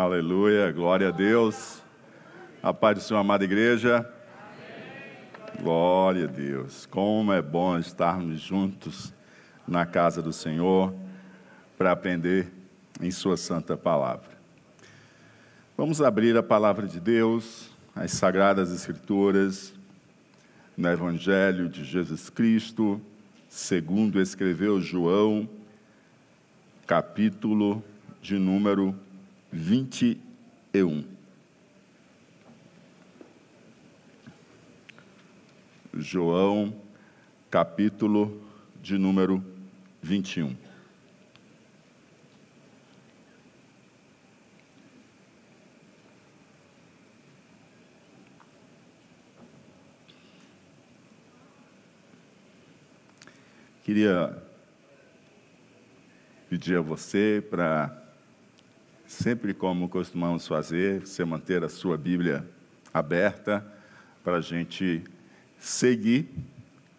Aleluia, glória a Deus. A paz do Senhor, amada igreja. Glória a Deus. Como é bom estarmos juntos na casa do Senhor para aprender em Sua santa palavra. Vamos abrir a palavra de Deus, as sagradas Escrituras, no Evangelho de Jesus Cristo, segundo escreveu João, capítulo de número 21. João, capítulo de número 21. Queria pedir a você para sempre como costumamos fazer, você manter a sua Bíblia aberta para a gente seguir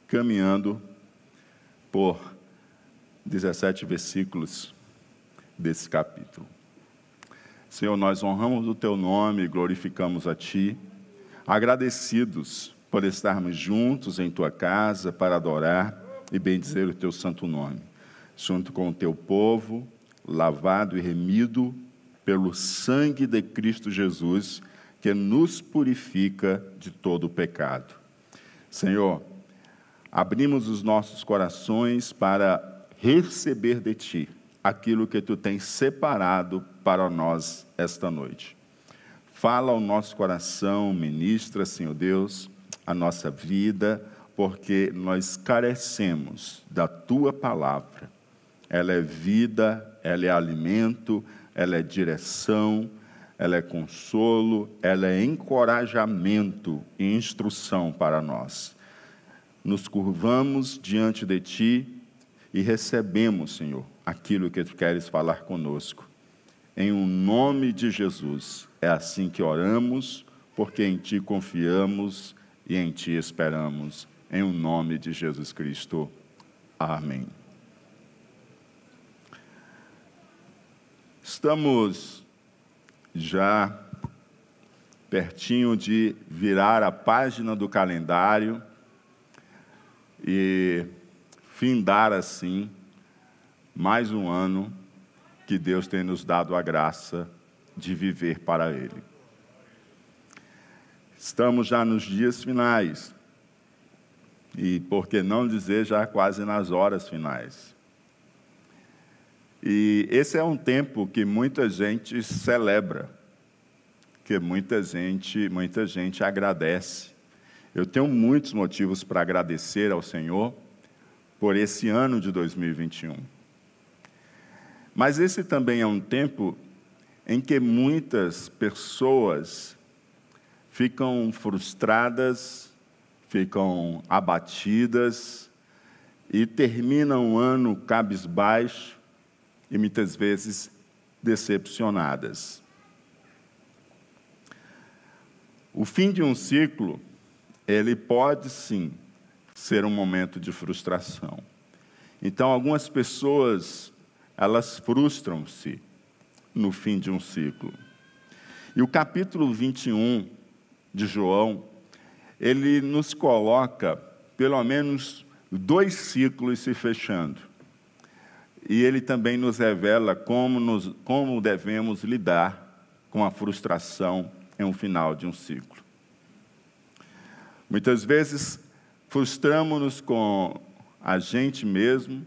caminhando por 17 versículos desse capítulo. Senhor, nós honramos o teu nome e glorificamos a ti, agradecidos por estarmos juntos em tua casa para adorar e bendizer o teu santo nome, junto com o teu povo, lavado e remido pelo sangue de Cristo Jesus, que nos purifica de todo o pecado. Senhor, abrimos os nossos corações para receber de Ti aquilo que Tu tens separado para nós esta noite. Fala ao nosso coração, ministra, Senhor Deus, a nossa vida, porque nós carecemos da Tua palavra. Ela é vida, ela é alimento, ela é direção, ela é consolo, ela é encorajamento e instrução para nós. Nos curvamos diante de Ti e recebemos, Senhor, aquilo que Tu queres falar conosco. Em o um nome de Jesus, é assim que oramos, porque em Ti confiamos e em Ti esperamos. Em o um nome de Jesus Cristo. Amém. Estamos já pertinho de virar a página do calendário e findar assim mais um ano que Deus tem nos dado a graça de viver para Ele. Estamos já nos dias finais, e por que não dizer já quase nas horas finais. E esse é um tempo que muita gente celebra, que muita gente, muita gente agradece. Eu tenho muitos motivos para agradecer ao Senhor por esse ano de 2021. Mas esse também é um tempo em que muitas pessoas ficam frustradas, ficam abatidas e terminam o ano cabisbaixo e muitas vezes decepcionadas. O fim de um ciclo, ele pode sim ser um momento de frustração. Então, algumas pessoas, elas frustram-se no fim de um ciclo. E o capítulo 21 de João, ele nos coloca pelo menos dois ciclos se fechando e ele também nos revela como, nos, como devemos lidar com a frustração em um final de um ciclo. Muitas vezes frustramos-nos com a gente mesmo,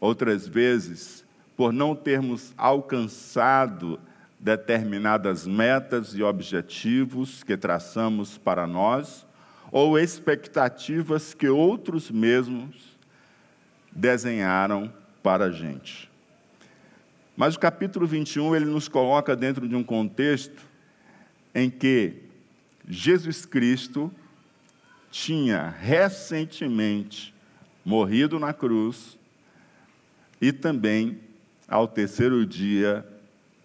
outras vezes por não termos alcançado determinadas metas e objetivos que traçamos para nós, ou expectativas que outros mesmos desenharam para a gente. Mas o capítulo 21 ele nos coloca dentro de um contexto em que Jesus Cristo tinha recentemente morrido na cruz e também ao terceiro dia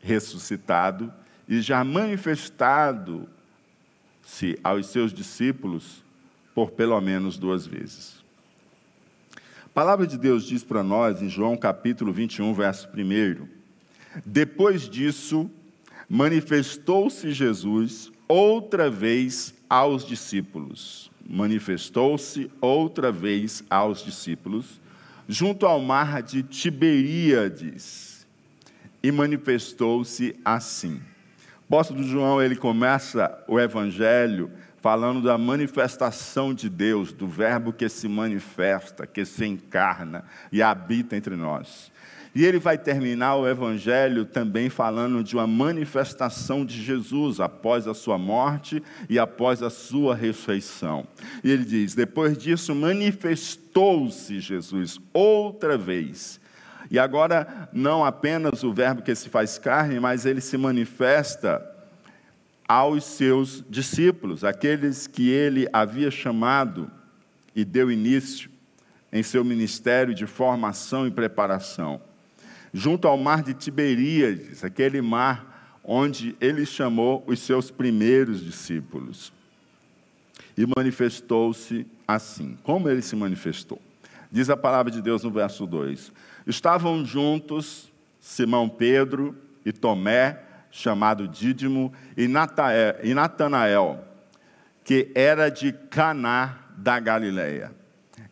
ressuscitado e já manifestado-se aos seus discípulos por pelo menos duas vezes. A palavra de Deus diz para nós, em João capítulo 21, verso 1: Depois disso, manifestou-se Jesus outra vez aos discípulos. Manifestou-se outra vez aos discípulos, junto ao mar de Tiberíades, e manifestou-se assim. O apóstolo João, ele começa o evangelho falando da manifestação de Deus, do verbo que se manifesta, que se encarna e habita entre nós. E ele vai terminar o evangelho também falando de uma manifestação de Jesus após a sua morte e após a sua ressurreição. E ele diz: depois disso, manifestou-se Jesus outra vez. E agora, não apenas o Verbo que se faz carne, mas ele se manifesta aos seus discípulos, aqueles que ele havia chamado e deu início em seu ministério de formação e preparação junto ao mar de Tiberíades, aquele mar onde ele chamou os seus primeiros discípulos. E manifestou-se assim. Como ele se manifestou? Diz a palavra de Deus no verso 2: Estavam juntos Simão Pedro e Tomé, chamado Dídimo, e Natanael, que era de Caná da Galileia.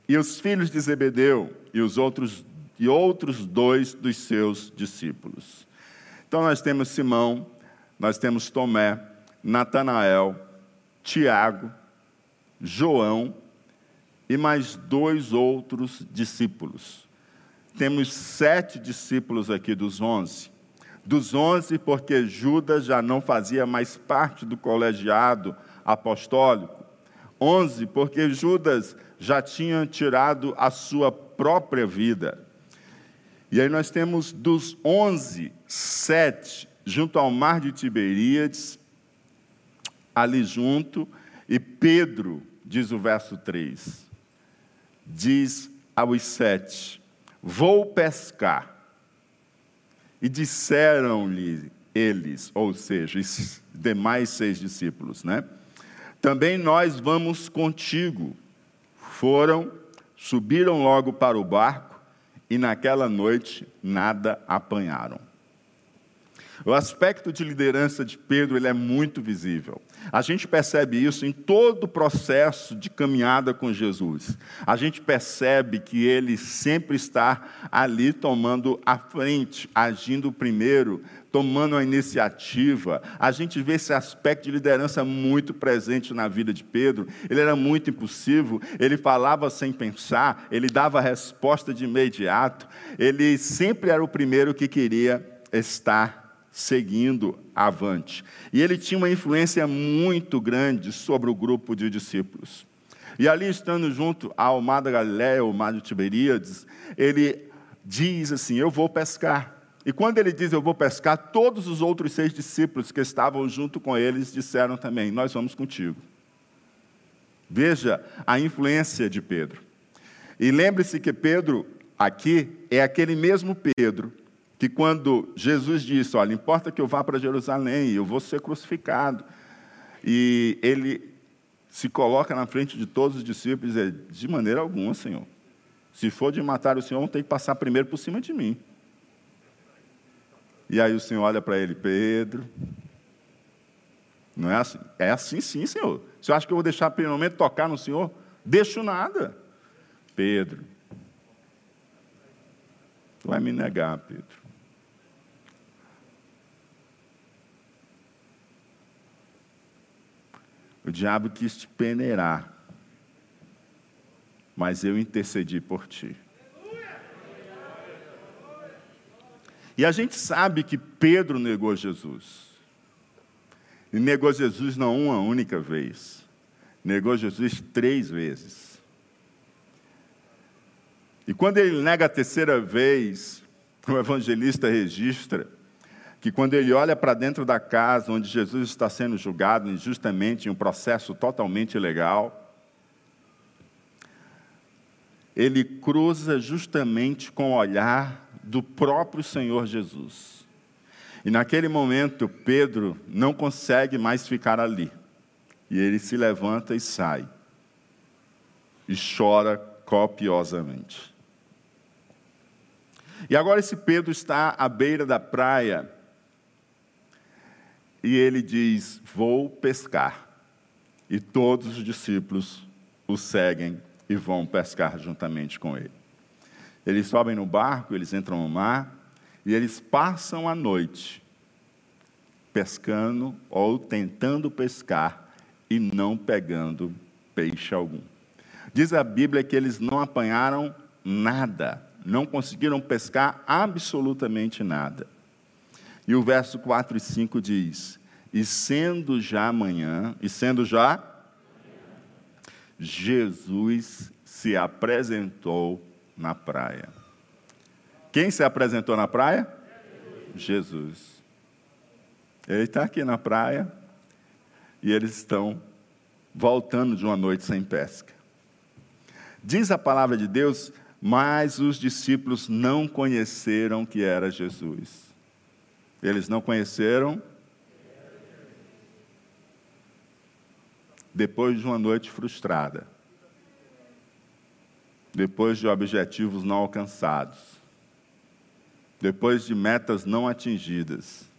E os filhos de Zebedeu e os outros e outros dois dos seus discípulos. Então nós temos Simão, nós temos Tomé, Natanael, Tiago, João e mais dois outros discípulos. Temos sete discípulos aqui dos onze. Dos onze, porque Judas já não fazia mais parte do colegiado apostólico. Onze, porque Judas já tinha tirado a sua própria vida. E aí nós temos dos onze, sete junto ao mar de Tiberíades, ali junto, e Pedro, diz o verso 3, diz aos sete: Vou pescar. E disseram-lhe eles, ou seja, os demais seis discípulos, né? Também nós vamos contigo. Foram, subiram logo para o barco e naquela noite nada apanharam. O aspecto de liderança de Pedro ele é muito visível. A gente percebe isso em todo o processo de caminhada com Jesus. A gente percebe que ele sempre está ali tomando a frente, agindo primeiro, tomando a iniciativa. A gente vê esse aspecto de liderança muito presente na vida de Pedro. Ele era muito impulsivo, ele falava sem pensar, ele dava resposta de imediato. Ele sempre era o primeiro que queria estar seguindo avante. E ele tinha uma influência muito grande sobre o grupo de discípulos. E ali, estando junto ao mar da Galiléia, ao mar de Tiberíades, ele diz assim: Eu vou pescar. E quando ele diz eu vou pescar, todos os outros seis discípulos que estavam junto com eles disseram também: Nós vamos contigo. Veja a influência de Pedro. E lembre-se que Pedro, aqui, é aquele mesmo Pedro que quando Jesus disse: Olha, importa que eu vá para Jerusalém, eu vou ser crucificado. E ele se coloca na frente de todos os discípulos e diz: De maneira alguma, Senhor. Se for de matar o Senhor, tem que passar primeiro por cima de mim. E aí o Senhor olha para ele, Pedro. Não é assim? É assim sim, Senhor. Você acha que eu vou deixar pelo momento tocar no Senhor? Deixo nada. Pedro. Tu vai me negar, Pedro. O diabo quis te peneirar, mas eu intercedi por ti. E a gente sabe que Pedro negou Jesus. E negou Jesus não uma única vez. Negou Jesus três vezes. E quando ele nega a terceira vez, o evangelista registra que quando ele olha para dentro da casa onde Jesus está sendo julgado injustamente em um processo totalmente ilegal, ele cruza justamente com o olhar do próprio Senhor Jesus. E naquele momento, Pedro não consegue mais ficar ali. E ele se levanta e sai. E chora copiosamente. E agora esse Pedro está à beira da praia e ele diz: Vou pescar. E todos os discípulos o seguem e vão pescar juntamente com ele. Eles sobem no barco, eles entram no mar e eles passam a noite pescando ou tentando pescar e não pegando peixe algum. Diz a Bíblia que eles não apanharam nada, não conseguiram pescar absolutamente nada. E o verso 4 e 5 diz: E sendo já amanhã, e sendo já, Jesus se apresentou na praia. Quem se apresentou na praia? Jesus. Ele está aqui na praia e eles estão voltando de uma noite sem pesca. Diz a palavra de Deus, mas os discípulos não conheceram que era Jesus. Eles não conheceram. Depois de uma noite frustrada, depois de objetivos não alcançados, depois de metas não atingidas,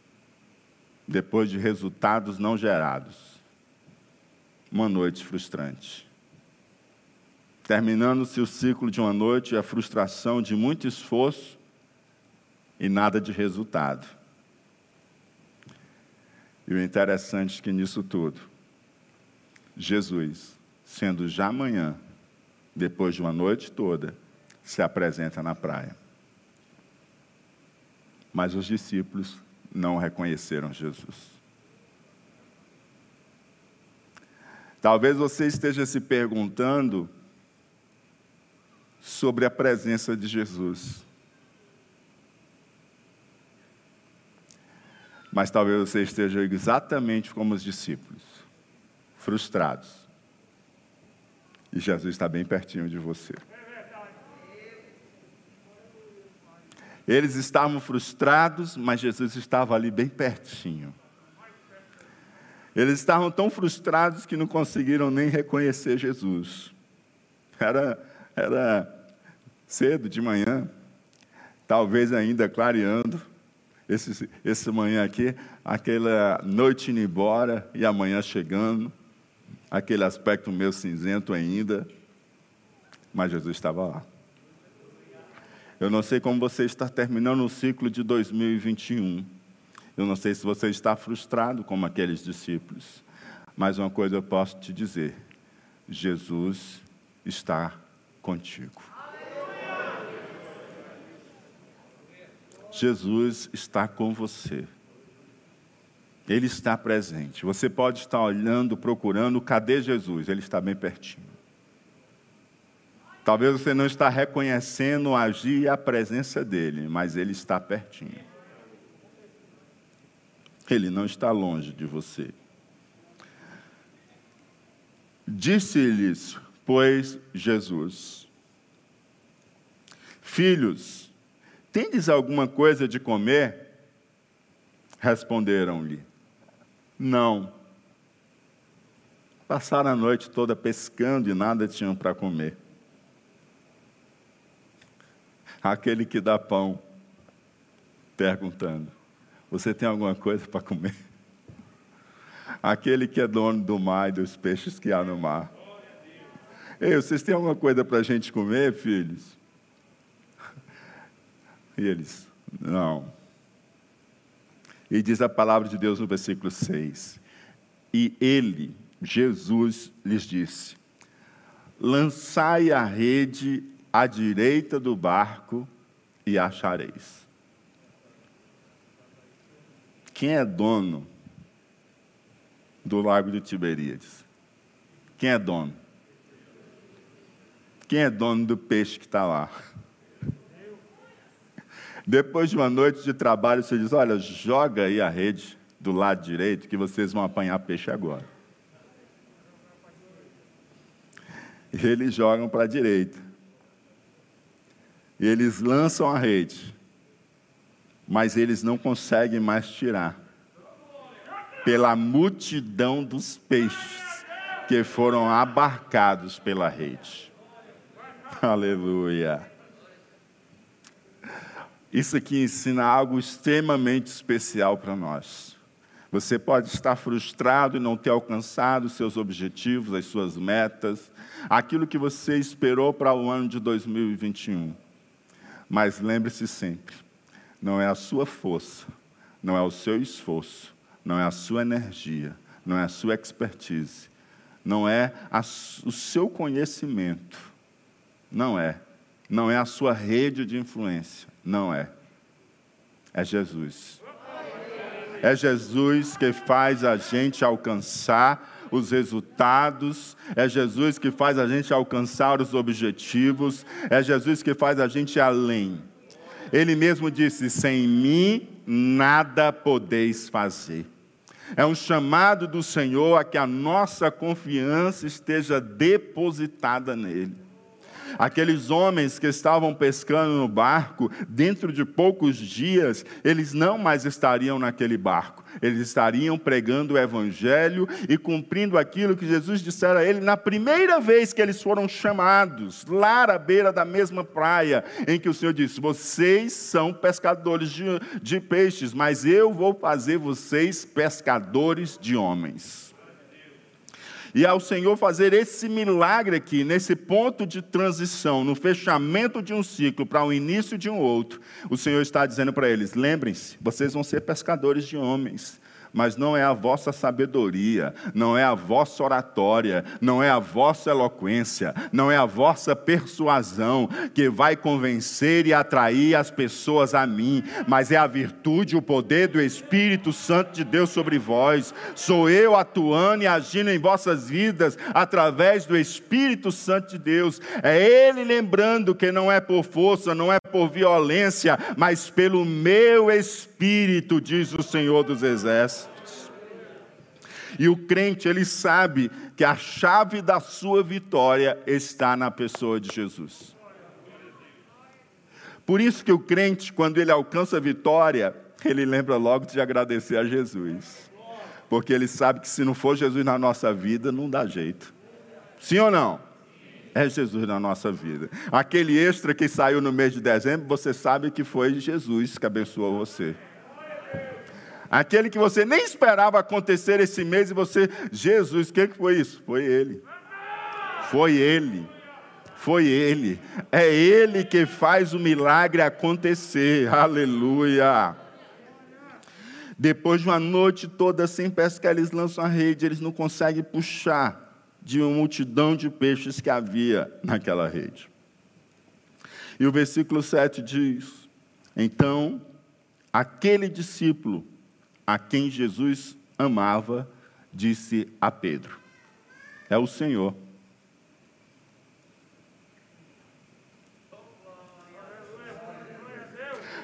depois de resultados não gerados, uma noite frustrante. Terminando-se o ciclo de uma noite, a frustração de muito esforço e nada de resultado. E o interessante é que nisso tudo, Jesus, sendo já amanhã, depois de uma noite toda, se apresenta na praia. Mas os discípulos não reconheceram Jesus. Talvez você esteja se perguntando sobre a presença de Jesus. Mas talvez você esteja exatamente como os discípulos, frustrados. E Jesus está bem pertinho de você. Eles estavam frustrados, mas Jesus estava ali bem pertinho. Eles estavam tão frustrados que não conseguiram nem reconhecer Jesus. Era, era cedo de manhã, talvez ainda clareando esse, esse manhã aqui, aquela noite indo embora e amanhã chegando, aquele aspecto meio cinzento ainda, mas Jesus estava lá. Eu não sei como você está terminando o ciclo de 2021. Eu não sei se você está frustrado como aqueles discípulos. Mas uma coisa eu posso te dizer: Jesus está contigo. Jesus está com você. Ele está presente. Você pode estar olhando, procurando, cadê Jesus? Ele está bem pertinho. Talvez você não está reconhecendo o agir e a presença dele, mas ele está pertinho. Ele não está longe de você. Disse-lhes, pois, Jesus: Filhos, Tendes alguma coisa de comer? Responderam-lhe: Não. Passaram a noite toda pescando e nada tinham para comer. Aquele que dá pão, perguntando: Você tem alguma coisa para comer? Aquele que é dono do mar e dos peixes que há no mar. Ei, vocês têm alguma coisa para a gente comer, filhos? E eles, não. E diz a palavra de Deus no versículo 6. E ele, Jesus, lhes disse: Lançai a rede à direita do barco e achareis. Quem é dono do lago de Tiberíades? Quem é dono? Quem é dono do peixe que está lá? Depois de uma noite de trabalho, você diz: Olha, joga aí a rede do lado direito, que vocês vão apanhar peixe agora. E eles jogam para a direita. E eles lançam a rede, mas eles não conseguem mais tirar, pela multidão dos peixes que foram abarcados pela rede. Aleluia. Isso aqui ensina algo extremamente especial para nós. Você pode estar frustrado e não ter alcançado seus objetivos, as suas metas, aquilo que você esperou para o ano de 2021. Mas lembre-se sempre: não é a sua força, não é o seu esforço, não é a sua energia, não é a sua expertise, não é a, o seu conhecimento, não é, não é a sua rede de influência, não é. É Jesus. É Jesus que faz a gente alcançar os resultados, é Jesus que faz a gente alcançar os objetivos, é Jesus que faz a gente ir além. Ele mesmo disse: sem mim nada podeis fazer. É um chamado do Senhor a que a nossa confiança esteja depositada nele. Aqueles homens que estavam pescando no barco, dentro de poucos dias, eles não mais estariam naquele barco. Eles estariam pregando o evangelho e cumprindo aquilo que Jesus dissera a ele na primeira vez que eles foram chamados, lá à beira da mesma praia, em que o Senhor disse: Vocês são pescadores de, de peixes, mas eu vou fazer vocês pescadores de homens. E ao Senhor fazer esse milagre aqui, nesse ponto de transição, no fechamento de um ciclo para o início de um outro, o Senhor está dizendo para eles: lembrem-se, vocês vão ser pescadores de homens mas não é a vossa sabedoria, não é a vossa oratória, não é a vossa eloquência, não é a vossa persuasão que vai convencer e atrair as pessoas a mim, mas é a virtude, o poder do Espírito Santo de Deus sobre vós. Sou eu atuando e agindo em vossas vidas através do Espírito Santo de Deus. É Ele lembrando que não é por força, não é por violência, mas pelo meu Espírito, diz o Senhor dos Exércitos. E o crente, ele sabe que a chave da sua vitória está na pessoa de Jesus. Por isso que o crente, quando ele alcança a vitória, ele lembra logo de agradecer a Jesus. Porque ele sabe que se não for Jesus na nossa vida, não dá jeito. Sim ou não? é Jesus na nossa vida. Aquele extra que saiu no mês de dezembro, você sabe que foi Jesus que abençoou você. Aquele que você nem esperava acontecer esse mês e você, Jesus, o que foi isso? Foi Ele. Foi Ele. Foi Ele. É Ele que faz o milagre acontecer. Aleluia. Depois de uma noite toda sem pescar, eles lançam a rede, eles não conseguem puxar de uma multidão de peixes que havia naquela rede. E o versículo 7 diz: Então, aquele discípulo a quem Jesus amava, disse a Pedro: É o Senhor.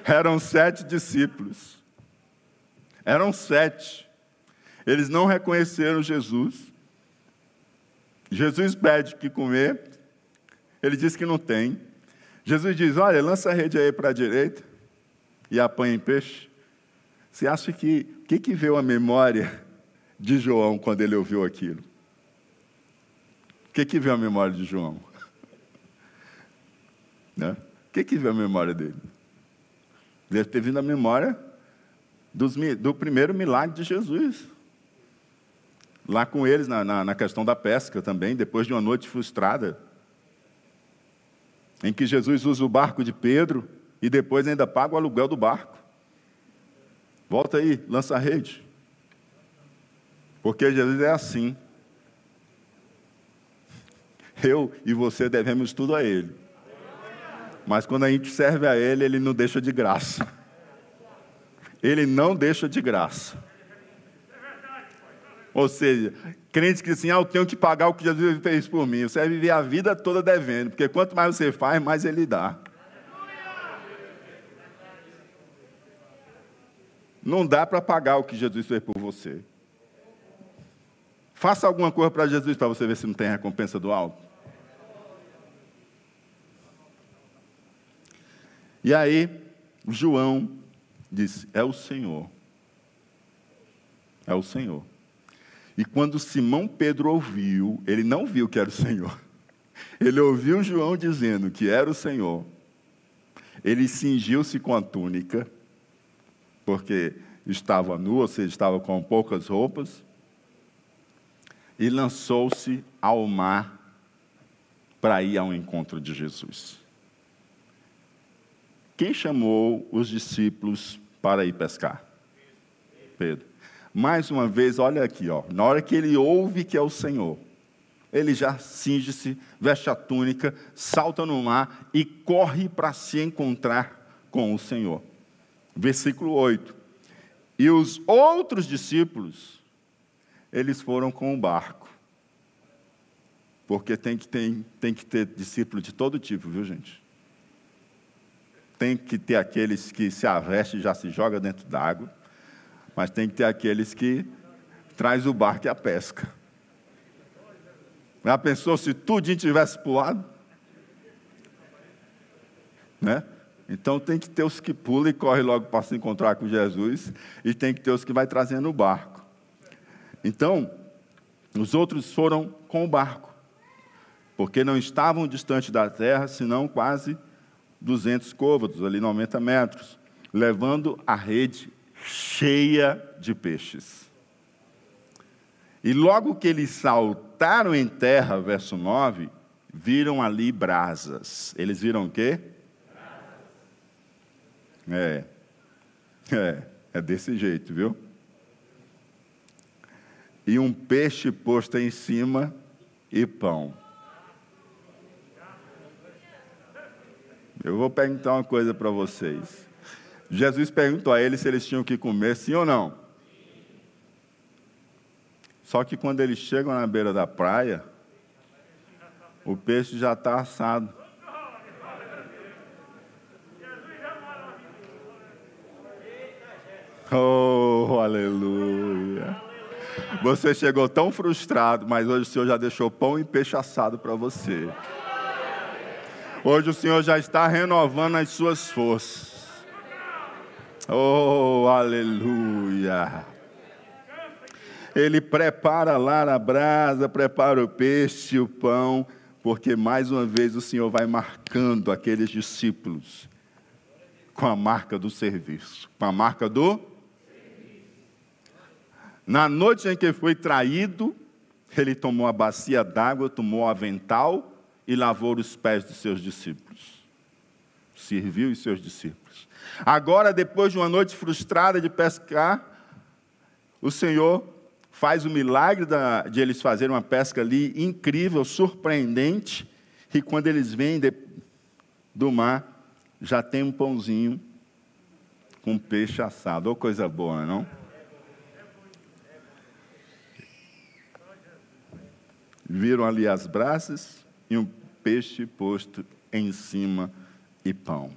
Eram sete discípulos. Eram sete. Eles não reconheceram Jesus. Jesus pede que comer, ele diz que não tem. Jesus diz: Olha, lança a rede aí para a direita e apanha em peixe. Você acha que o que, que veio a memória de João quando ele ouviu aquilo? O que, que veio a memória de João? Né? O que, que veio a memória dele? Deve ter vindo a memória dos, do primeiro milagre de Jesus lá com eles na, na, na questão da pesca também, depois de uma noite frustrada, em que Jesus usa o barco de Pedro e depois ainda paga o aluguel do barco. Volta aí, lança a rede. Porque Jesus é assim. Eu e você devemos tudo a Ele. Mas quando a gente serve a Ele, Ele não deixa de graça. Ele não deixa de graça. Ou seja, crentes que assim, ah, eu tenho que pagar o que Jesus fez por mim. Você vai viver a vida toda devendo, porque quanto mais você faz, mais Ele dá. Não dá para pagar o que Jesus fez por você. Faça alguma coisa para Jesus para você ver se não tem recompensa do alto. E aí, João disse: É o Senhor. É o Senhor. E quando Simão Pedro ouviu, ele não viu que era o Senhor. Ele ouviu João dizendo que era o Senhor. Ele cingiu-se com a túnica, porque estava nu, ou seja, estava com poucas roupas, e lançou-se ao mar para ir ao encontro de Jesus. Quem chamou os discípulos para ir pescar? Pedro. Mais uma vez, olha aqui, ó, na hora que ele ouve que é o Senhor, ele já cinge-se, veste a túnica, salta no mar e corre para se encontrar com o Senhor. Versículo 8. E os outros discípulos, eles foram com o barco. Porque tem que, ter, tem que ter discípulo de todo tipo, viu, gente? Tem que ter aqueles que se aveste e já se joga dentro d'água, mas tem que ter aqueles que traz o barco e a pesca. Já pensou se tudinho tivesse pulado? Né? Então tem que ter os que pulam e correm logo para se encontrar com Jesus, e tem que ter os que vai trazendo o barco. Então, os outros foram com o barco, porque não estavam distante da terra, senão quase 200 côvados, ali 90 metros, levando a rede cheia de peixes. E logo que eles saltaram em terra, verso 9, viram ali brasas. Eles viram o quê? É. É, é desse jeito, viu? E um peixe posto em cima e pão. Eu vou perguntar uma coisa para vocês. Jesus perguntou a eles se eles tinham que comer, sim ou não? Só que quando eles chegam na beira da praia, o peixe já está assado. Oh, aleluia. Você chegou tão frustrado, mas hoje o Senhor já deixou pão e peixe assado para você. Hoje o Senhor já está renovando as suas forças. Oh, aleluia. Ele prepara lá na brasa, prepara o peixe, o pão, porque mais uma vez o Senhor vai marcando aqueles discípulos com a marca do serviço, com a marca do Na noite em que foi traído, ele tomou a bacia d'água, tomou o avental e lavou os pés dos seus discípulos. Serviu os seus discípulos. Agora, depois de uma noite frustrada de pescar, o Senhor faz o milagre de eles fazerem uma pesca ali incrível, surpreendente, e quando eles vêm do mar, já tem um pãozinho com peixe assado. Ou coisa boa, não? Viram ali as brasas e um peixe posto em cima e pão.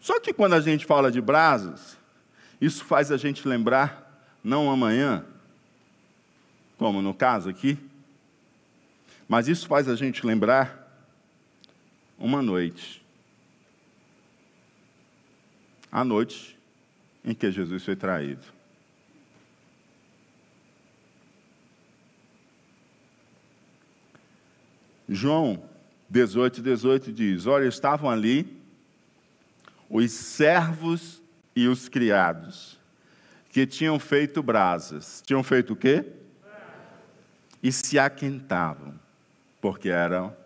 Só que quando a gente fala de brasas, isso faz a gente lembrar não amanhã, como no caso aqui, mas isso faz a gente lembrar uma noite. A noite em que Jesus foi traído. João 18, 18 diz: Olha, estavam ali os servos e os criados que tinham feito brasas. Tinham feito o quê? E se aquentavam, porque era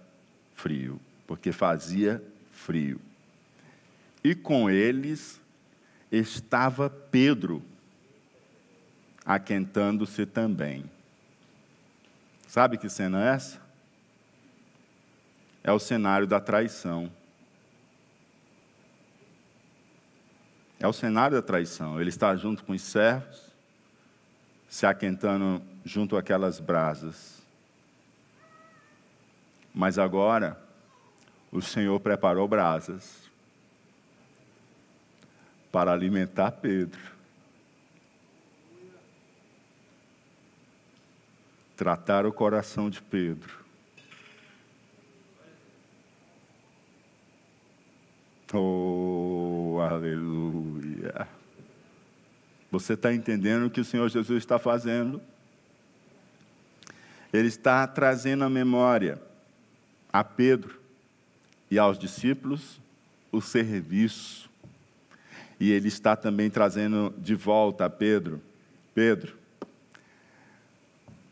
frio, porque fazia frio. E com eles estava Pedro, aquentando-se também. Sabe que cena é essa? É o cenário da traição. É o cenário da traição. Ele está junto com os servos, se aquentando junto àquelas brasas. Mas agora, o Senhor preparou brasas para alimentar Pedro. Tratar o coração de Pedro. Oh, aleluia. Você está entendendo o que o Senhor Jesus está fazendo? Ele está trazendo a memória a Pedro e aos discípulos o serviço. e ele está também trazendo de volta a Pedro. Pedro,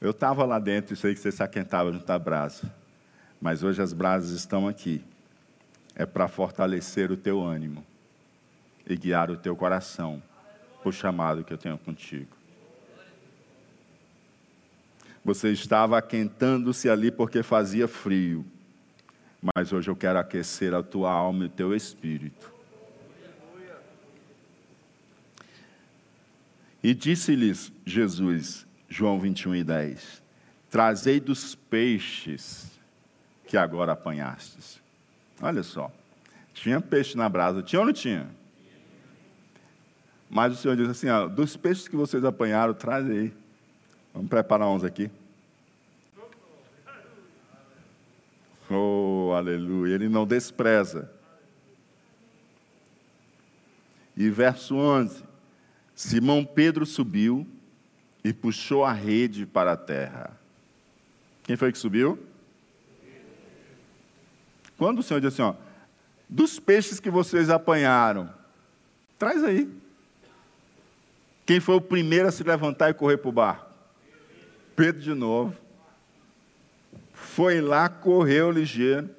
eu estava lá dentro e sei que você se aquentava junto à brasa, mas hoje as brasas estão aqui. É para fortalecer o teu ânimo e guiar o teu coração para o chamado que eu tenho contigo. Você estava aquentando-se ali porque fazia frio, mas hoje eu quero aquecer a tua alma e o teu espírito. E disse-lhes Jesus, João 21 e 10: Trazei dos peixes que agora apanhastes. Olha só, tinha peixe na brasa, tinha ou não tinha? Mas o Senhor diz assim: ó, dos peixes que vocês apanharam, traz aí. Vamos preparar uns aqui. Oh, aleluia. Ele não despreza. E verso 11: Simão Pedro subiu e puxou a rede para a terra. Quem foi que subiu? Quando o Senhor disse assim: ó, dos peixes que vocês apanharam, traz aí. Quem foi o primeiro a se levantar e correr para o barco? Pedro de novo. Foi lá, correu ligeiro.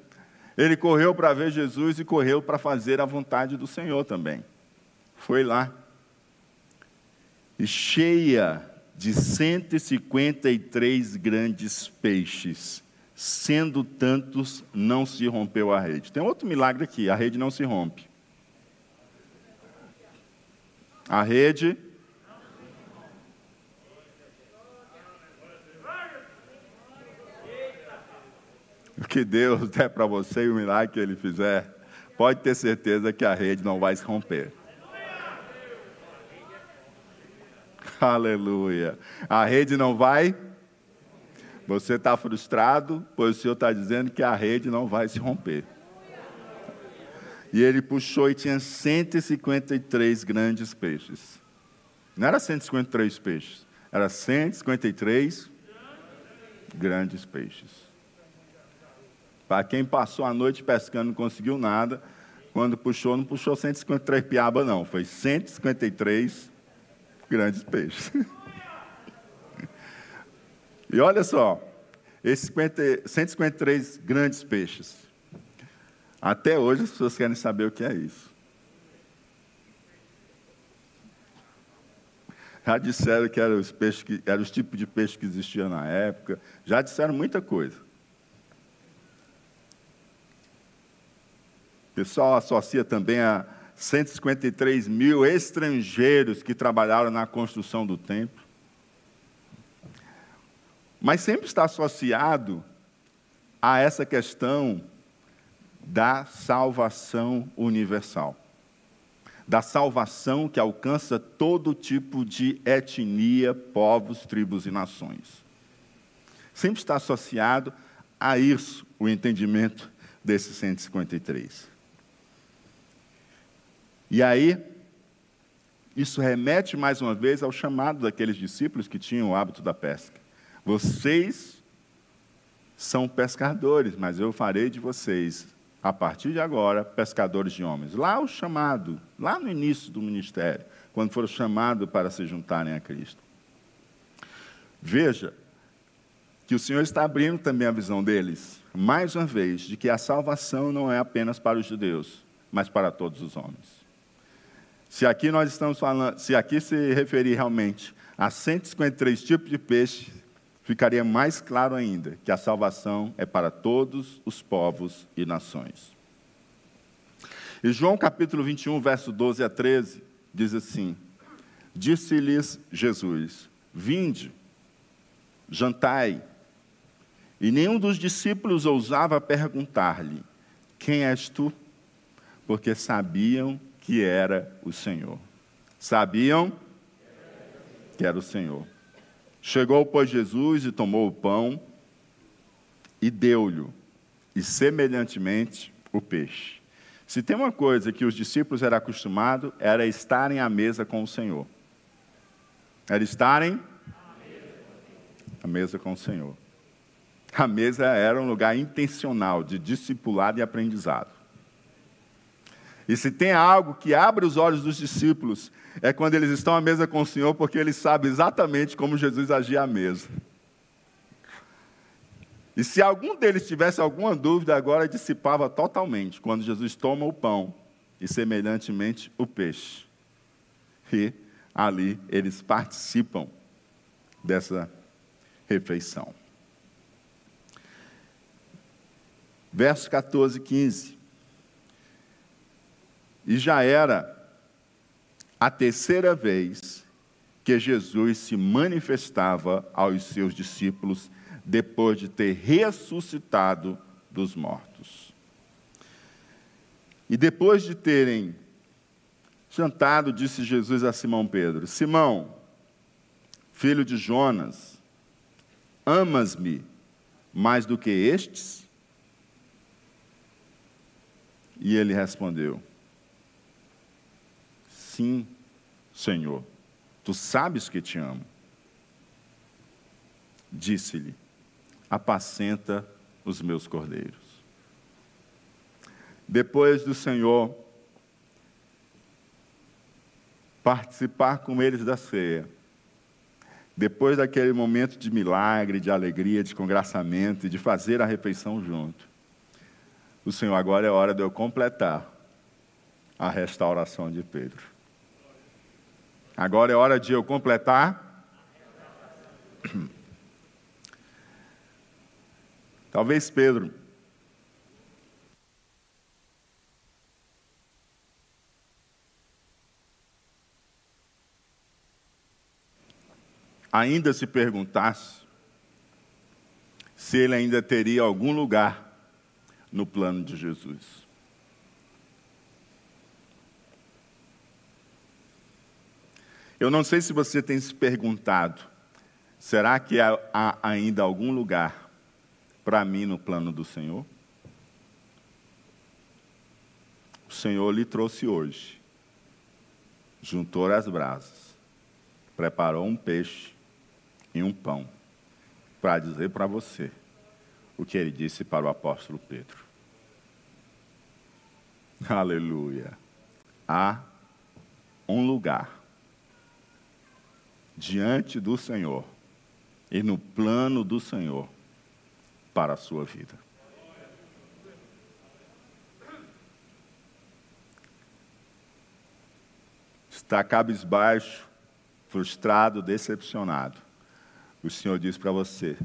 Ele correu para ver Jesus e correu para fazer a vontade do Senhor também. Foi lá. E cheia de 153 grandes peixes, sendo tantos, não se rompeu a rede. Tem outro milagre aqui: a rede não se rompe. A rede o que Deus der para você e o milagre que Ele fizer, pode ter certeza que a rede não vai se romper. Aleluia. A rede não vai. Você está frustrado, pois o Senhor está dizendo que a rede não vai se romper. E ele puxou e tinha 153 grandes peixes. Não era 153 peixes, era 153 grandes peixes. Para quem passou a noite pescando não conseguiu nada, quando puxou, não puxou 153 piaba, não. Foi 153 grandes peixes. e olha só, esses 50, 153 grandes peixes. Até hoje as pessoas querem saber o que é isso. Já disseram que eram os peixes que eram os tipos de peixe que existiam na época. Já disseram muita coisa. O pessoal associa também a 153 mil estrangeiros que trabalharam na construção do templo. Mas sempre está associado a essa questão da salvação universal. Da salvação que alcança todo tipo de etnia, povos, tribos e nações. Sempre está associado a isso o entendimento desses 153. E aí, isso remete mais uma vez ao chamado daqueles discípulos que tinham o hábito da pesca. Vocês são pescadores, mas eu farei de vocês, a partir de agora, pescadores de homens. Lá o chamado, lá no início do ministério, quando foram chamados para se juntarem a Cristo. Veja que o Senhor está abrindo também a visão deles, mais uma vez, de que a salvação não é apenas para os judeus, mas para todos os homens. Se aqui nós estamos falando, se aqui se referir realmente a 153 tipos de peixe, ficaria mais claro ainda que a salvação é para todos os povos e nações. E João capítulo 21, verso 12 a 13, diz assim: Disse-lhes Jesus: Vinde, jantai. E nenhum dos discípulos ousava perguntar-lhe: Quem és tu? Porque sabiam que era o Senhor. Sabiam que era o Senhor. Chegou, pois, Jesus e tomou o pão e deu-lhe, e semelhantemente o peixe. Se tem uma coisa que os discípulos eram acostumados, era estarem à mesa com o Senhor. Era estarem à mesa com o Senhor. A mesa era um lugar intencional de discipulado e aprendizado. E se tem algo que abre os olhos dos discípulos, é quando eles estão à mesa com o Senhor, porque eles sabem exatamente como Jesus agia à mesa. E se algum deles tivesse alguma dúvida, agora dissipava totalmente, quando Jesus toma o pão e, semelhantemente, o peixe. E ali eles participam dessa refeição. Verso 14, 15. E já era a terceira vez que Jesus se manifestava aos seus discípulos depois de ter ressuscitado dos mortos. E depois de terem jantado, disse Jesus a Simão Pedro: Simão, filho de Jonas, amas-me mais do que estes? E ele respondeu: Sim, Senhor, tu sabes que te amo. Disse-lhe: Apacenta os meus cordeiros. Depois do Senhor participar com eles da ceia, depois daquele momento de milagre, de alegria, de congraçamento e de fazer a refeição junto, o Senhor, agora é hora de eu completar a restauração de Pedro. Agora é hora de eu completar. Talvez Pedro. Ainda se perguntasse se ele ainda teria algum lugar no plano de Jesus. Eu não sei se você tem se perguntado: será que há, ainda algum lugar para mim no plano do Senhor? O Senhor lhe trouxe hoje, juntou as brasas, preparou um peixe e um pão, para dizer para você o que ele disse para o apóstolo Pedro. Aleluia. Há um lugar diante do Senhor e no plano do Senhor para a sua vida. Está cabisbaixo, frustrado, decepcionado. O Senhor diz para você: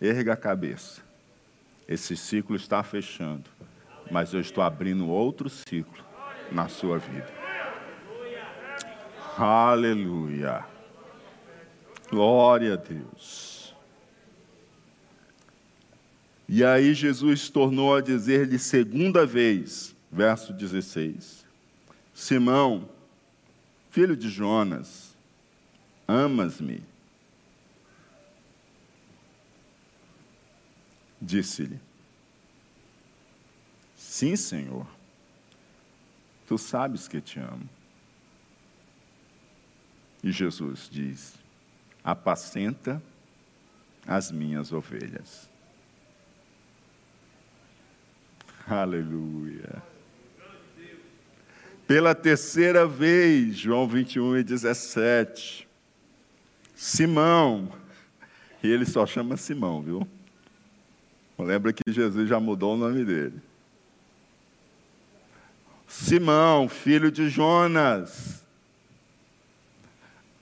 erga a cabeça. Esse ciclo está fechando, mas eu estou abrindo outro ciclo na sua vida. Aleluia. Glória a Deus. E aí Jesus tornou a dizer-lhe segunda vez, verso 16: Simão, filho de Jonas, amas-me? Disse-lhe: Sim, Senhor, tu sabes que te amo. E Jesus diz: apacenta as minhas ovelhas. Aleluia. Pela terceira vez, João 21 e 17. Simão, e ele só chama Simão, viu? Lembra que Jesus já mudou o nome dele. Simão, filho de Jonas,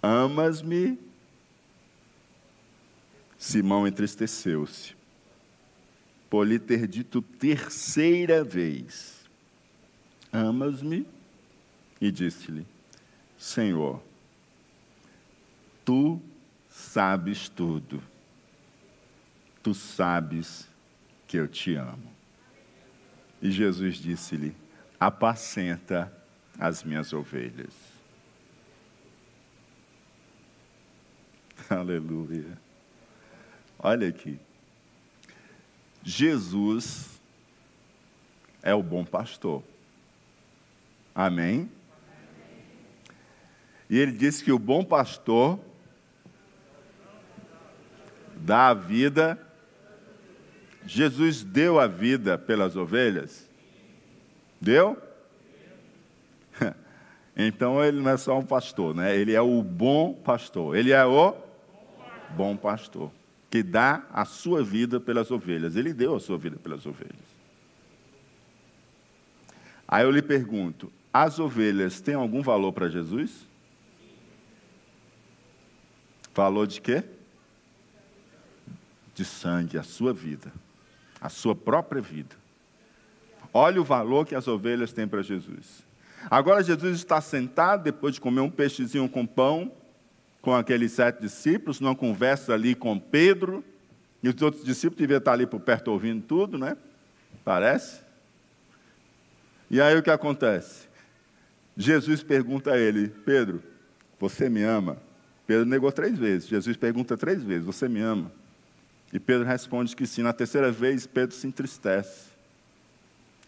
amas-me Simão entristeceu-se por lhe ter dito terceira vez: Amas-me? E disse-lhe: Senhor, tu sabes tudo, tu sabes que eu te amo. E Jesus disse-lhe: Apacenta as minhas ovelhas. Aleluia. Olha aqui. Jesus é o bom pastor. Amém? E ele disse que o bom pastor dá a vida. Jesus deu a vida pelas ovelhas? Deu? Então ele não é só um pastor, né? Ele é o bom pastor. Ele é o bom pastor que dá a sua vida pelas ovelhas. Ele deu a sua vida pelas ovelhas. Aí eu lhe pergunto: as ovelhas têm algum valor para Jesus? Valor de quê? De sangue, a sua vida, a sua própria vida. Olha o valor que as ovelhas têm para Jesus. Agora Jesus está sentado, depois de comer um peixezinho com pão, com aqueles sete discípulos, numa conversa ali com Pedro, e os outros discípulos deviam estar ali por perto ouvindo tudo, né? Parece. E aí o que acontece? Jesus pergunta a ele: Pedro, você me ama? Pedro negou três vezes. Jesus pergunta três vezes: Você me ama? E Pedro responde que sim. Na terceira vez, Pedro se entristece.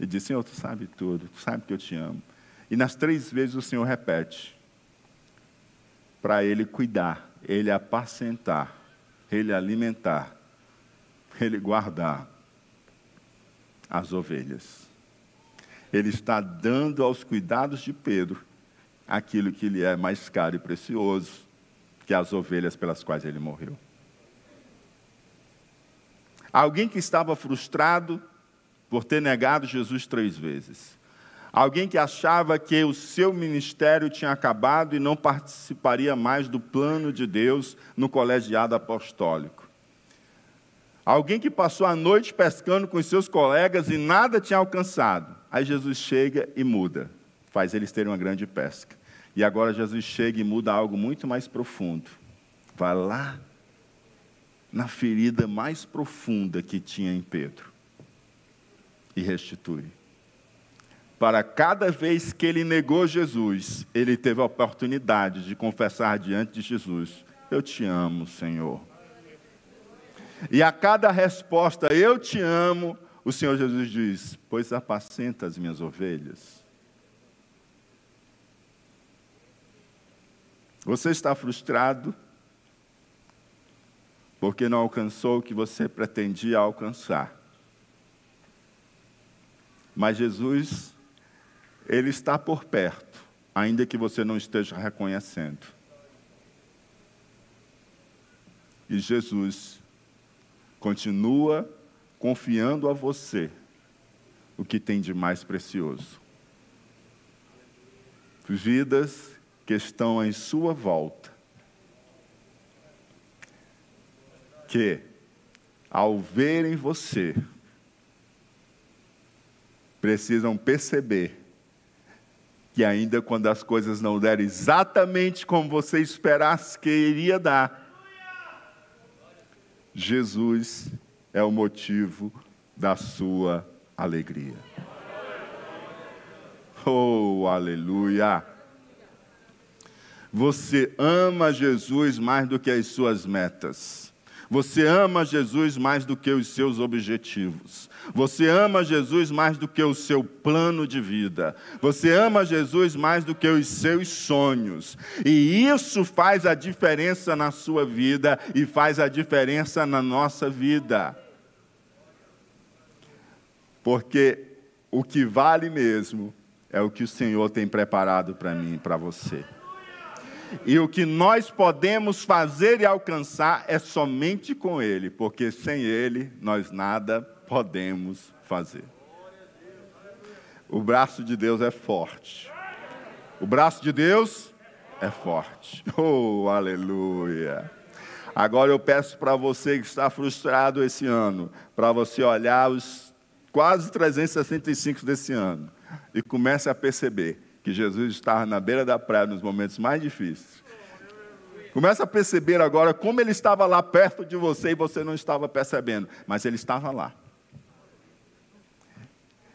E diz: Senhor, tu sabe tudo, tu sabe que eu te amo. E nas três vezes o Senhor repete: para ele cuidar, ele apacentar, ele alimentar, ele guardar as ovelhas. Ele está dando aos cuidados de Pedro aquilo que lhe é mais caro e precioso, que as ovelhas pelas quais ele morreu. Alguém que estava frustrado por ter negado Jesus três vezes. Alguém que achava que o seu ministério tinha acabado e não participaria mais do plano de Deus no colegiado apostólico. Alguém que passou a noite pescando com os seus colegas e nada tinha alcançado. Aí Jesus chega e muda, faz eles terem uma grande pesca. E agora Jesus chega e muda algo muito mais profundo. Vai lá na ferida mais profunda que tinha em Pedro e restitui. Para cada vez que ele negou Jesus, ele teve a oportunidade de confessar diante de Jesus: Eu te amo, Senhor. E a cada resposta, eu te amo, o Senhor Jesus diz: Pois apacenta as minhas ovelhas. Você está frustrado porque não alcançou o que você pretendia alcançar. Mas Jesus, Ele está por perto, ainda que você não esteja reconhecendo. E Jesus continua confiando a você o que tem de mais precioso. Vidas que estão em sua volta, que, ao verem você, precisam perceber que, ainda quando as coisas não derem exatamente como você esperasse que iria dar, Jesus é o motivo da sua alegria. Oh, aleluia! Você ama Jesus mais do que as suas metas. Você ama Jesus mais do que os seus objetivos. Você ama Jesus mais do que o seu plano de vida. Você ama Jesus mais do que os seus sonhos. E isso faz a diferença na sua vida e faz a diferença na nossa vida. Porque o que vale mesmo é o que o Senhor tem preparado para mim e para você. E o que nós podemos fazer e alcançar é somente com Ele, porque sem Ele nós nada podemos fazer. O braço de Deus é forte. O braço de Deus é forte. Oh, aleluia. Agora eu peço para você que está frustrado esse ano, para você olhar os quase 365 desse ano e comece a perceber que Jesus estava na beira da praia nos momentos mais difíceis. Começa a perceber agora como ele estava lá perto de você e você não estava percebendo, mas ele estava lá.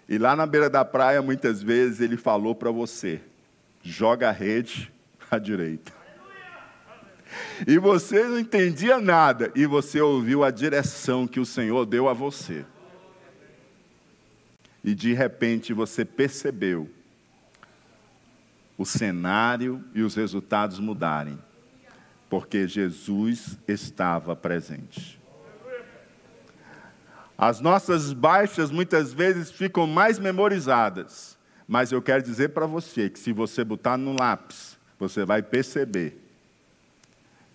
E lá na beira da praia, muitas vezes, ele falou para você: joga a rede à direita. E você não entendia nada, e você ouviu a direção que o Senhor deu a você. E de repente você percebeu o cenário e os resultados mudarem, porque Jesus estava presente. As nossas baixas muitas vezes ficam mais memorizadas, Mas eu quero dizer para você que se você botar no lápis, você vai perceber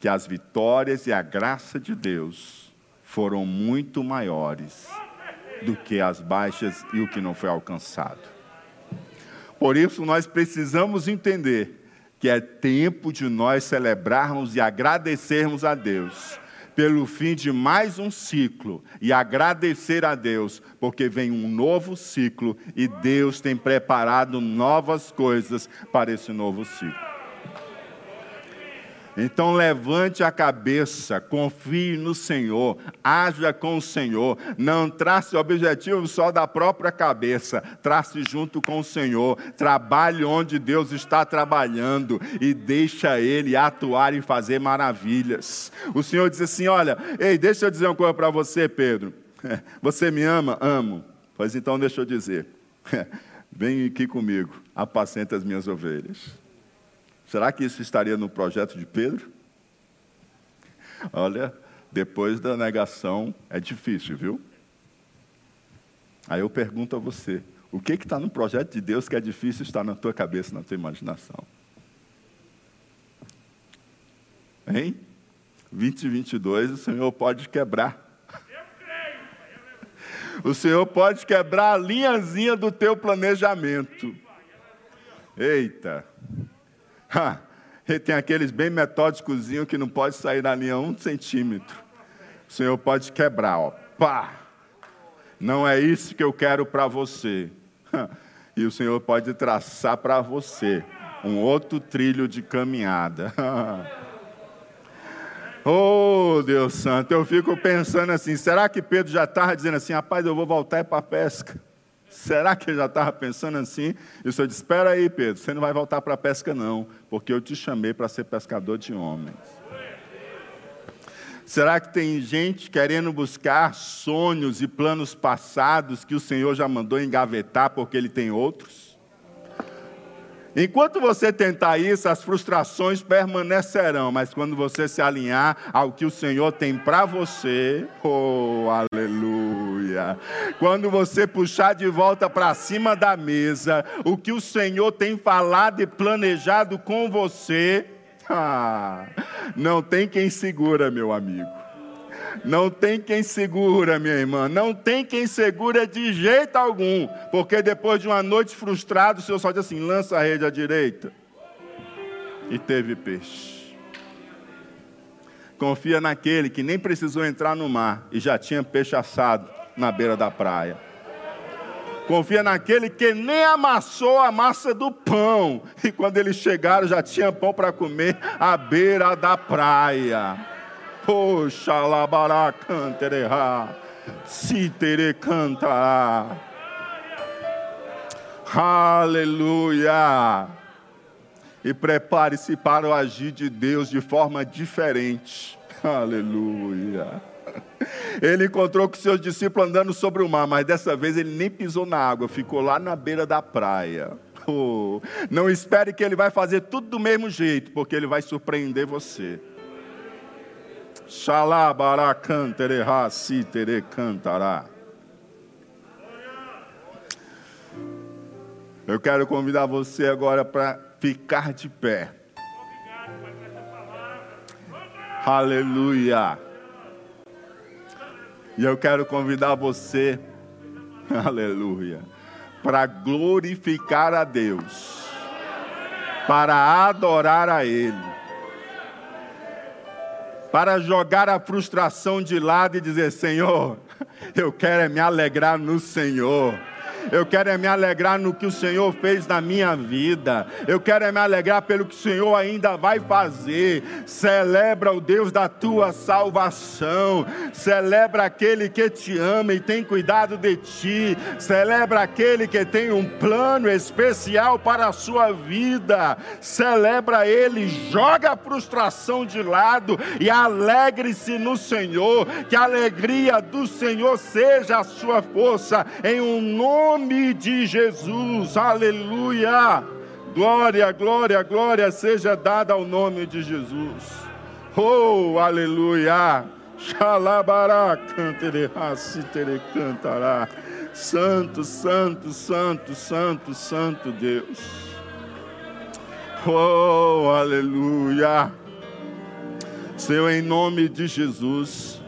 que as vitórias e a graça de Deus foram muito maiores do que as baixas e o que não foi alcançado. Por isso, nós precisamos entender que é tempo de nós celebrarmos e agradecermos a Deus pelo fim de mais um ciclo e agradecer a Deus, porque vem um novo ciclo e Deus tem preparado novas coisas para esse novo ciclo. Então levante a cabeça, confie no Senhor, haja com o Senhor, não trace objetivo só da própria cabeça, trace junto com o Senhor, trabalhe onde Deus está trabalhando e deixa Ele atuar e fazer maravilhas. O Senhor diz assim: Olha, ei, deixa eu dizer uma coisa para você, Pedro. Você me ama? Amo. Pois então deixa eu dizer. Vem aqui comigo, apacenta as minhas ovelhas. Será que isso estaria no projeto de Pedro? Olha, depois da negação é difícil, viu? Aí eu pergunto a você: o que está no projeto de Deus que é difícil estar na tua cabeça, na tua imaginação? Hein? 2022 o Senhor pode quebrar. O Senhor pode quebrar a linhazinha do teu planejamento. Eita! Ha, tem aqueles bem metódicos que não pode sair da linha um centímetro. O Senhor pode quebrar, ó. Pá! Não é isso que eu quero para você. E o Senhor pode traçar para você um outro trilho de caminhada. Oh, Deus Santo, eu fico pensando assim: será que Pedro já estava dizendo assim, rapaz, eu vou voltar para a pesca? Será que ele já estava pensando assim? E o Senhor disse: Espera aí, Pedro, você não vai voltar para a pesca, não, porque eu te chamei para ser pescador de homens. Será que tem gente querendo buscar sonhos e planos passados que o Senhor já mandou engavetar porque ele tem outros? Enquanto você tentar isso, as frustrações permanecerão, mas quando você se alinhar ao que o Senhor tem para você, oh, aleluia. Quando você puxar de volta para cima da mesa o que o Senhor tem falado e planejado com você, ah, não tem quem segura, meu amigo. Não tem quem segura, minha irmã. Não tem quem segura de jeito algum. Porque depois de uma noite frustrada, o Senhor só diz assim: lança a rede à direita. E teve peixe. Confia naquele que nem precisou entrar no mar e já tinha peixe assado na beira da praia. Confia naquele que nem amassou a massa do pão. E quando eles chegaram, já tinha pão para comer à beira da praia. Oxalabará cantererá, citere cantará. Aleluia! E prepare-se para o agir de Deus de forma diferente. Aleluia! Ele encontrou com seus discípulos andando sobre o mar, mas dessa vez ele nem pisou na água, ficou lá na beira da praia. Oh, não espere que ele vai fazer tudo do mesmo jeito, porque ele vai surpreender você. Xalabaracantere racitere cantará. Eu quero convidar você agora para ficar de pé. Aleluia. E eu quero convidar você, aleluia, para glorificar a Deus, para adorar a Ele para jogar a frustração de lado e dizer: Senhor, eu quero é me alegrar no Senhor. Eu quero é me alegrar no que o Senhor fez na minha vida. Eu quero é me alegrar pelo que o Senhor ainda vai fazer. Celebra o Deus da tua salvação. Celebra aquele que te ama e tem cuidado de ti. Celebra aquele que tem um plano especial para a sua vida. Celebra ele, joga a frustração de lado e alegre-se no Senhor. Que a alegria do Senhor seja a sua força em um nome nome de Jesus, aleluia. Glória, glória, glória seja dada ao nome de Jesus. Oh, aleluia. Xalabará, cantere, racitere, cantará. Santo, santo, santo, santo, santo Deus. Oh, aleluia. Senhor, em nome de Jesus,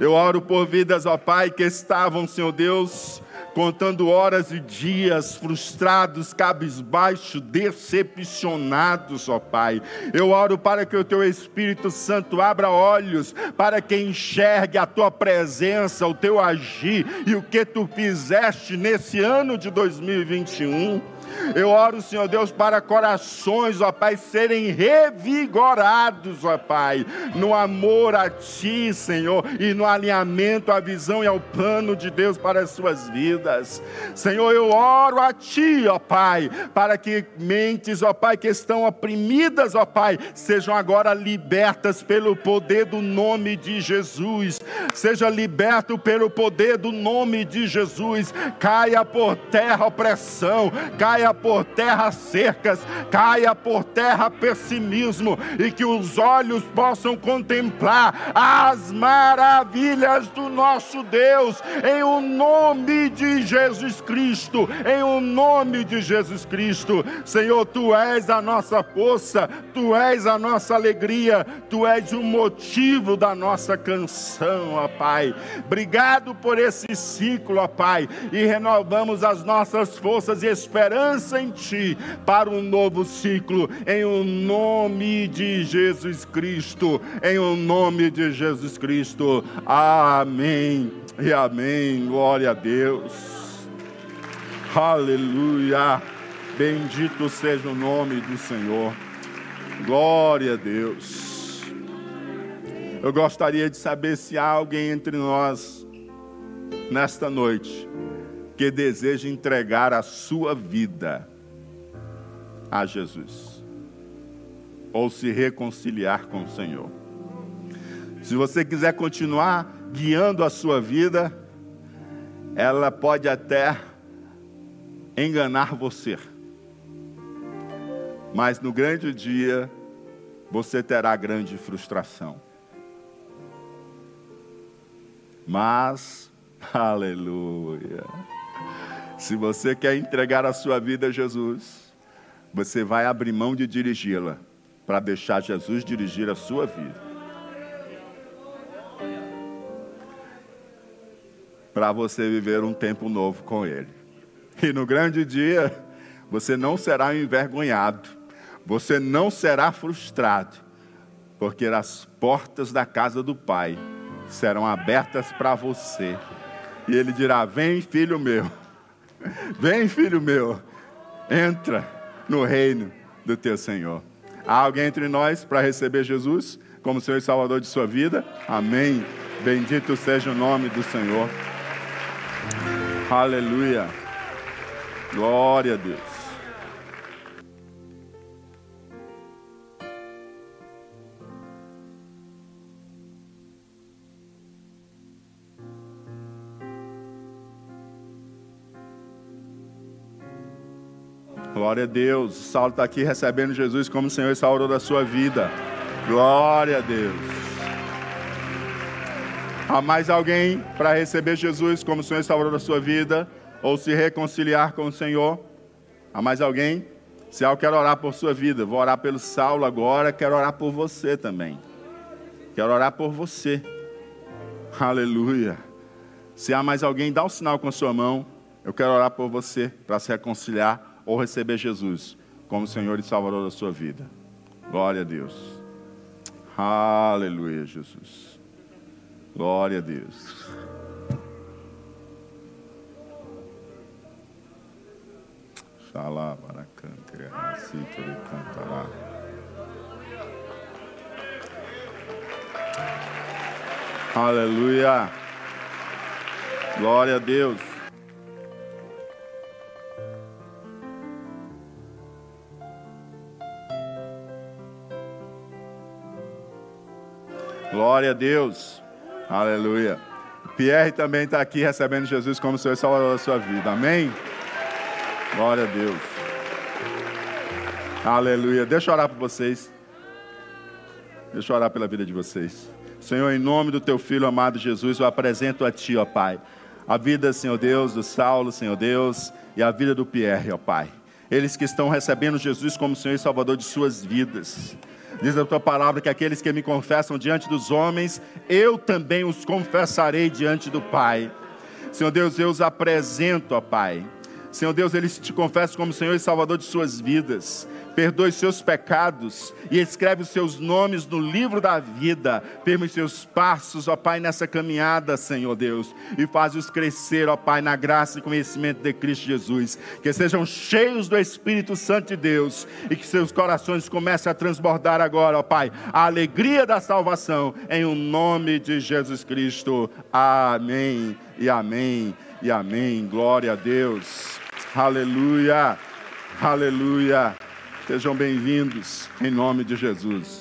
eu oro por vidas, ó Pai, que estavam, Senhor Deus, contando horas e dias, frustrados, cabisbaixo, decepcionados, ó Pai. Eu oro para que o Teu Espírito Santo abra olhos, para que enxergue a Tua presença, o Teu agir e o que Tu fizeste nesse ano de 2021. Eu oro, Senhor Deus, para corações, ó Pai, serem revigorados, ó Pai, no amor a Ti, Senhor, e no alinhamento à visão e ao plano de Deus para as suas vidas. Senhor, eu oro a Ti, ó Pai, para que mentes, ó Pai, que estão oprimidas, ó Pai, sejam agora libertas pelo poder do nome de Jesus. Seja liberto pelo poder do nome de Jesus. Caia por terra a opressão, caia caia por terra cercas, caia por terra pessimismo, e que os olhos possam contemplar as maravilhas do nosso Deus, em o nome de Jesus Cristo, em o nome de Jesus Cristo. Senhor, tu és a nossa força, tu és a nossa alegria, tu és o motivo da nossa canção, ó Pai. Obrigado por esse ciclo, ó Pai, e renovamos as nossas forças e esperança em Ti para um novo ciclo, em o nome de Jesus Cristo, em o nome de Jesus Cristo. Amém e amém. Glória a Deus. Aleluia. Bendito seja o nome do Senhor. Glória a Deus. Eu gostaria de saber se há alguém entre nós nesta noite que deseja entregar a sua vida a Jesus ou se reconciliar com o Senhor. Se você quiser continuar guiando a sua vida, ela pode até enganar você. Mas no grande dia, você terá grande frustração. Mas, aleluia. Se você quer entregar a sua vida a Jesus, você vai abrir mão de dirigi-la para deixar Jesus dirigir a sua vida. Para você viver um tempo novo com Ele. E no grande dia, você não será envergonhado, você não será frustrado, porque as portas da casa do Pai serão abertas para você. E Ele dirá: Vem, filho meu Vem, filho meu, entra no reino do teu Senhor. Há alguém entre nós para receber Jesus como Senhor e Salvador de sua vida? Amém. Bendito seja o nome do Senhor. Aleluia. Glória a Deus. Glória a Deus. Saulo está aqui recebendo Jesus como Senhor e Salvador da sua vida. Glória a Deus. Há mais alguém para receber Jesus como Senhor e Salvador da sua vida? Ou se reconciliar com o Senhor? Há mais alguém? Se eu quero orar por sua vida, vou orar pelo Saulo agora, quero orar por você também. Quero orar por você. Aleluia. Se há mais alguém, dá um sinal com a sua mão. Eu quero orar por você para se reconciliar ou receber Jesus como Senhor e Salvador da sua vida. Glória a Deus. Aleluia, Jesus. Glória a Deus. Xalá, baracante, recita, cantará. Aleluia. Glória a Deus. Glória a Deus. Aleluia. Pierre também está aqui recebendo Jesus como Senhor e Salvador da sua vida. Amém? Glória a Deus. Aleluia. Deixa eu orar por vocês. Deixa eu orar pela vida de vocês. Senhor, em nome do teu filho amado Jesus, eu apresento a ti, ó Pai, a vida, Senhor Deus, do Saulo, Senhor Deus, e a vida do Pierre, ó Pai. Eles que estão recebendo Jesus como Senhor e Salvador de suas vidas. Diz a tua palavra que aqueles que me confessam diante dos homens, eu também os confessarei diante do Pai. Senhor Deus, eu os apresento, ó Pai. Senhor Deus, eles te confessam como Senhor e Salvador de suas vidas perdoe seus pecados e escreve os seus nomes no livro da vida. Permite seus passos, ó Pai, nessa caminhada, Senhor Deus, e faz-os crescer, ó Pai, na graça e conhecimento de Cristo Jesus. Que sejam cheios do Espírito Santo de Deus e que seus corações comecem a transbordar agora, ó Pai, a alegria da salvação, em o nome de Jesus Cristo. Amém e amém e amém. Glória a Deus. Aleluia. Aleluia. Sejam bem-vindos em nome de Jesus.